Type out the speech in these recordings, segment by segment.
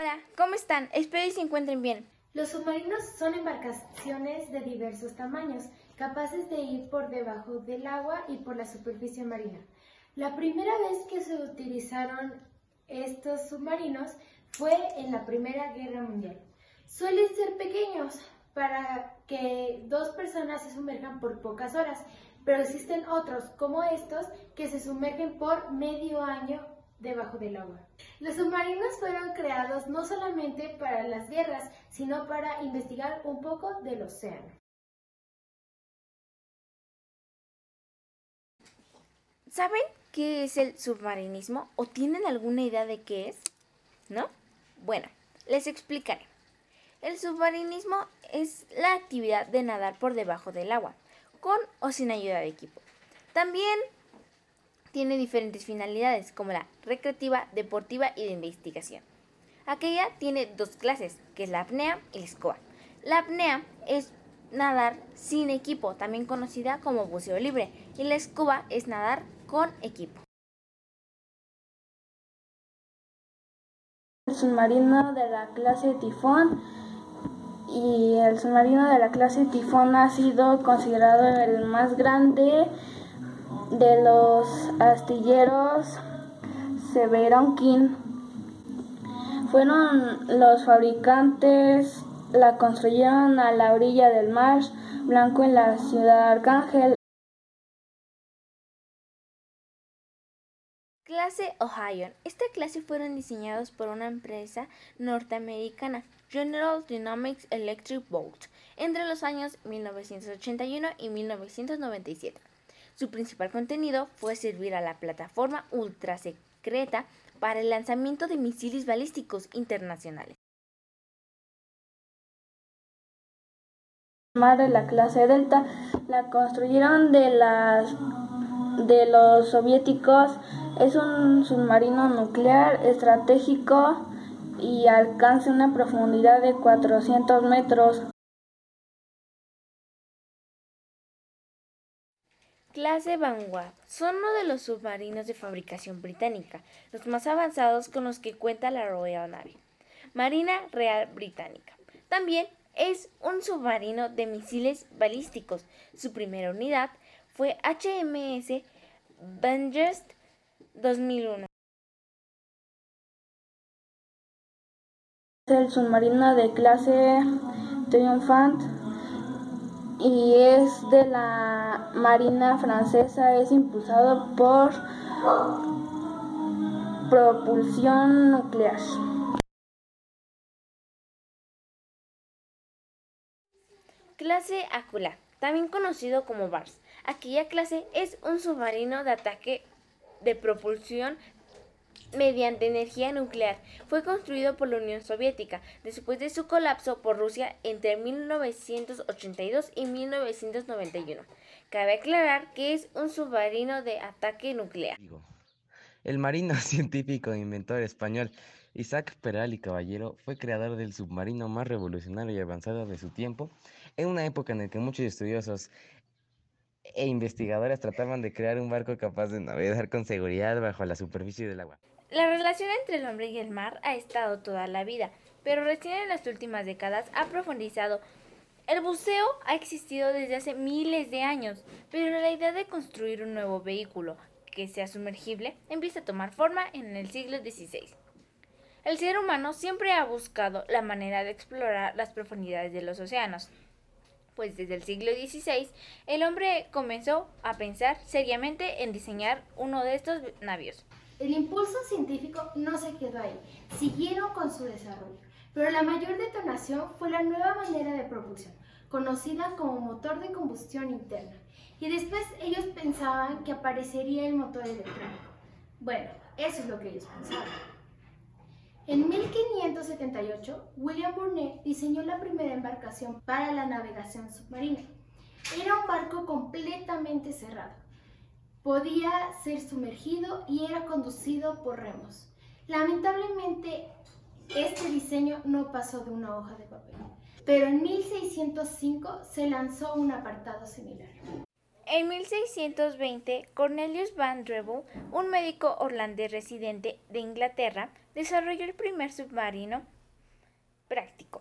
Hola, ¿cómo están? Espero y se encuentren bien. Los submarinos son embarcaciones de diversos tamaños, capaces de ir por debajo del agua y por la superficie marina. La primera vez que se utilizaron estos submarinos fue en la Primera Guerra Mundial. Suelen ser pequeños para que dos personas se sumerjan por pocas horas, pero existen otros como estos que se sumergen por medio año debajo del agua. Los submarinos fueron creados no solamente para las guerras, sino para investigar un poco del océano. ¿Saben qué es el submarinismo o tienen alguna idea de qué es? ¿No? Bueno, les explicaré. El submarinismo es la actividad de nadar por debajo del agua, con o sin ayuda de equipo. También tiene diferentes finalidades, como la recreativa, deportiva y de investigación. Aquella tiene dos clases, que es la apnea y la escoba. La apnea es nadar sin equipo, también conocida como buceo libre, y la escoba es nadar con equipo. El submarino de la clase Tifón y el submarino de la clase Tifón ha sido considerado el más grande de los astilleros Severon King. Fueron los fabricantes, la construyeron a la orilla del mar Blanco en la ciudad de Arcángel. Clase Ohio. Esta clase fueron diseñados por una empresa norteamericana, General Dynamics Electric Boat, entre los años 1981 y 1997. Su principal contenido fue servir a la plataforma ultra secreta para el lanzamiento de misiles balísticos internacionales. De la clase Delta la construyeron de las de los soviéticos. Es un submarino nuclear estratégico y alcanza una profundidad de 400 metros. Clase Vanguard son uno de los submarinos de fabricación británica, los más avanzados con los que cuenta la Royal Navy, Marina Real Británica. También es un submarino de misiles balísticos. Su primera unidad fue HMS Bangerst 2001. el submarino de clase Triumphant y es de la Marina Francesa, es impulsado por propulsión nuclear. Clase Acula, también conocido como BARS. Aquella clase es un submarino de ataque de propulsión mediante energía nuclear. Fue construido por la Unión Soviética después de su colapso por Rusia entre 1982 y 1991. Cabe aclarar que es un submarino de ataque nuclear. El marino científico e inventor español Isaac Peral y Caballero fue creador del submarino más revolucionario y avanzado de su tiempo, en una época en la que muchos estudiosos e investigadores trataban de crear un barco capaz de navegar con seguridad bajo la superficie del agua. La relación entre el hombre y el mar ha estado toda la vida, pero recién en las últimas décadas ha profundizado. El buceo ha existido desde hace miles de años, pero la idea de construir un nuevo vehículo que sea sumergible empieza a tomar forma en el siglo XVI. El ser humano siempre ha buscado la manera de explorar las profundidades de los océanos, pues desde el siglo XVI el hombre comenzó a pensar seriamente en diseñar uno de estos navíos. El impulso científico no se quedó ahí, siguieron con su desarrollo, pero la mayor detonación fue la nueva manera de propulsión, conocida como motor de combustión interna, y después ellos pensaban que aparecería el motor electrónico. Bueno, eso es lo que ellos pensaban. En 1578, William Burnett diseñó la primera embarcación para la navegación submarina. Era un barco completamente cerrado, podía ser sumergido y era conducido por remos. Lamentablemente, este diseño no pasó de una hoja de papel, pero en 1605 se lanzó un apartado similar. En 1620, Cornelius Van Drevel, un médico holandés residente de Inglaterra, desarrolló el primer submarino práctico.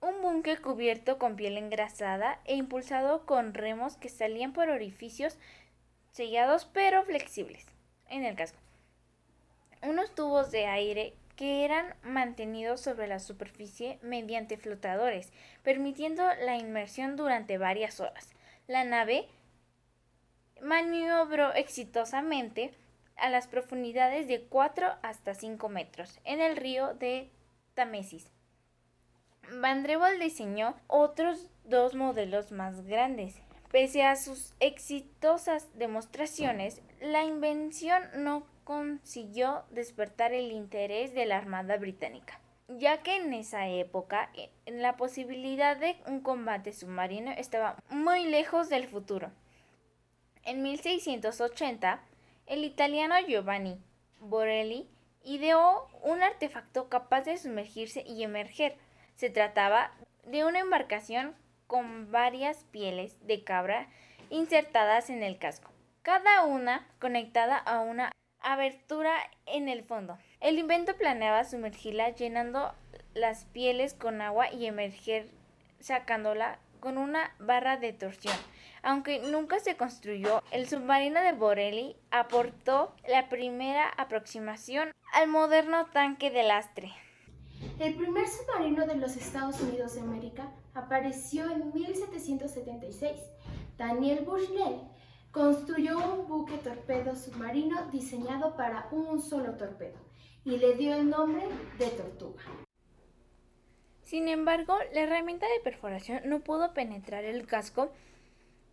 Un buque cubierto con piel engrasada e impulsado con remos que salían por orificios sellados pero flexibles en el casco. Unos tubos de aire que eran mantenidos sobre la superficie mediante flotadores, permitiendo la inmersión durante varias horas. La nave maniobró exitosamente a las profundidades de 4 hasta 5 metros en el río de Támesis. Van Drevel diseñó otros dos modelos más grandes. Pese a sus exitosas demostraciones, la invención no consiguió despertar el interés de la Armada Británica, ya que en esa época la posibilidad de un combate submarino estaba muy lejos del futuro. En 1680, el italiano Giovanni Borelli ideó un artefacto capaz de sumergirse y emerger. Se trataba de una embarcación con varias pieles de cabra insertadas en el casco, cada una conectada a una abertura en el fondo. El invento planeaba sumergirla llenando las pieles con agua y emerger sacándola con una barra de torsión. Aunque nunca se construyó, el submarino de Borelli aportó la primera aproximación al moderno tanque de lastre. El primer submarino de los Estados Unidos de América apareció en 1776. Daniel Bushnell Construyó un buque torpedo submarino diseñado para un solo torpedo y le dio el nombre de Tortuga. Sin embargo, la herramienta de perforación no pudo penetrar el casco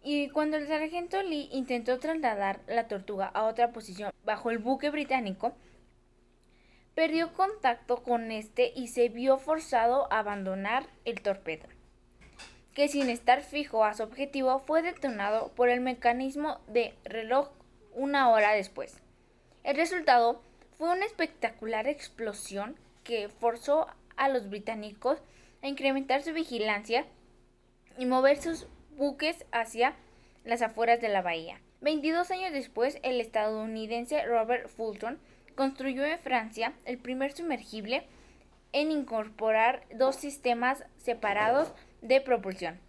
y cuando el sargento Lee intentó trasladar la tortuga a otra posición bajo el buque británico, perdió contacto con este y se vio forzado a abandonar el torpedo que sin estar fijo a su objetivo fue detonado por el mecanismo de reloj una hora después. El resultado fue una espectacular explosión que forzó a los británicos a incrementar su vigilancia y mover sus buques hacia las afueras de la bahía. 22 años después, el estadounidense Robert Fulton construyó en Francia el primer sumergible en incorporar dos sistemas separados de propulsión.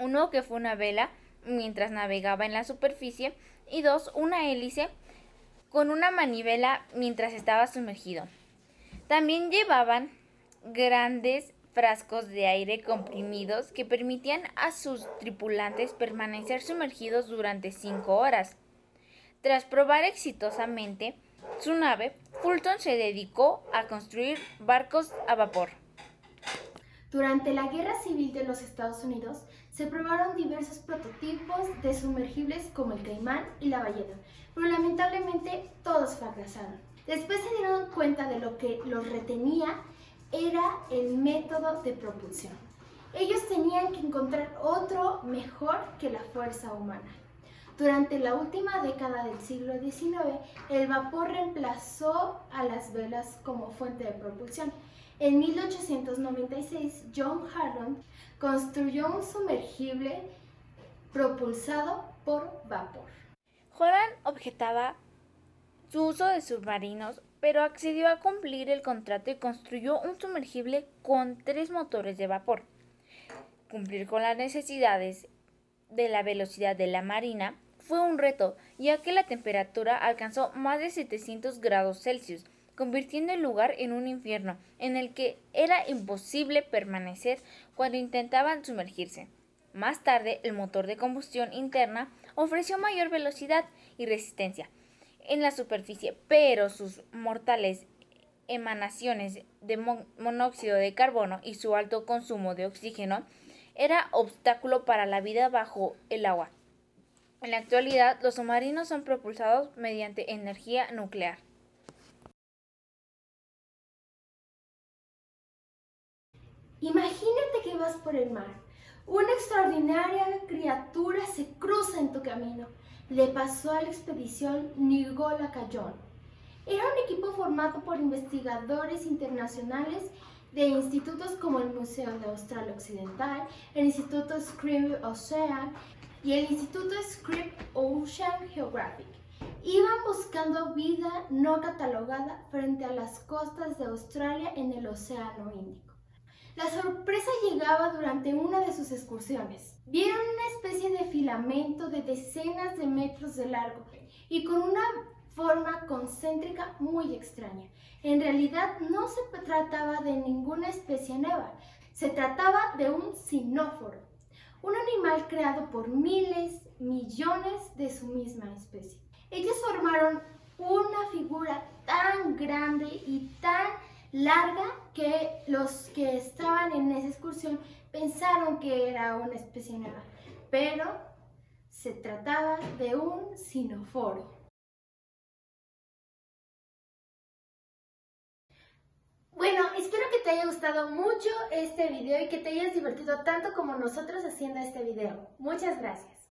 Uno que fue una vela mientras navegaba en la superficie y dos, una hélice con una manivela mientras estaba sumergido. También llevaban grandes frascos de aire comprimidos que permitían a sus tripulantes permanecer sumergidos durante cinco horas. Tras probar exitosamente su nave, Fulton se dedicó a construir barcos a vapor. Durante la Guerra Civil de los Estados Unidos se probaron diversos prototipos de sumergibles como el Caimán y la ballena, pero lamentablemente todos fracasaron. Después se dieron cuenta de lo que los retenía era el método de propulsión. Ellos tenían que encontrar otro mejor que la fuerza humana. Durante la última década del siglo XIX, el vapor reemplazó a las velas como fuente de propulsión en 1896, John Harland construyó un sumergible propulsado por vapor. Horan objetaba su uso de submarinos, pero accedió a cumplir el contrato y construyó un sumergible con tres motores de vapor. Cumplir con las necesidades de la velocidad de la marina fue un reto, ya que la temperatura alcanzó más de 700 grados Celsius convirtiendo el lugar en un infierno en el que era imposible permanecer cuando intentaban sumergirse. Más tarde, el motor de combustión interna ofreció mayor velocidad y resistencia en la superficie, pero sus mortales emanaciones de monóxido de carbono y su alto consumo de oxígeno era obstáculo para la vida bajo el agua. En la actualidad, los submarinos son propulsados mediante energía nuclear. Imagínate que vas por el mar. Una extraordinaria criatura se cruza en tu camino. Le pasó a la expedición Nigola Cayón. Era un equipo formado por investigadores internacionales de institutos como el Museo de Australia Occidental, el Instituto Scribe Ocean, y el Instituto Scripps Ocean Geographic iban buscando vida no catalogada frente a las costas de Australia en el Océano Índico. La sorpresa llegaba durante una de sus excursiones. Vieron una especie de filamento de decenas de metros de largo y con una forma concéntrica muy extraña. En realidad no se trataba de ninguna especie nueva, se trataba de un sinóforo, un animal creado por miles, millones de su misma especie. Ellos formaron una figura tan grande y tan larga que los que estaban en esa excursión pensaron que era una especie nueva, pero se trataba de un sinoforo. Bueno, espero que te haya gustado mucho este video y que te hayas divertido tanto como nosotros haciendo este video. Muchas gracias.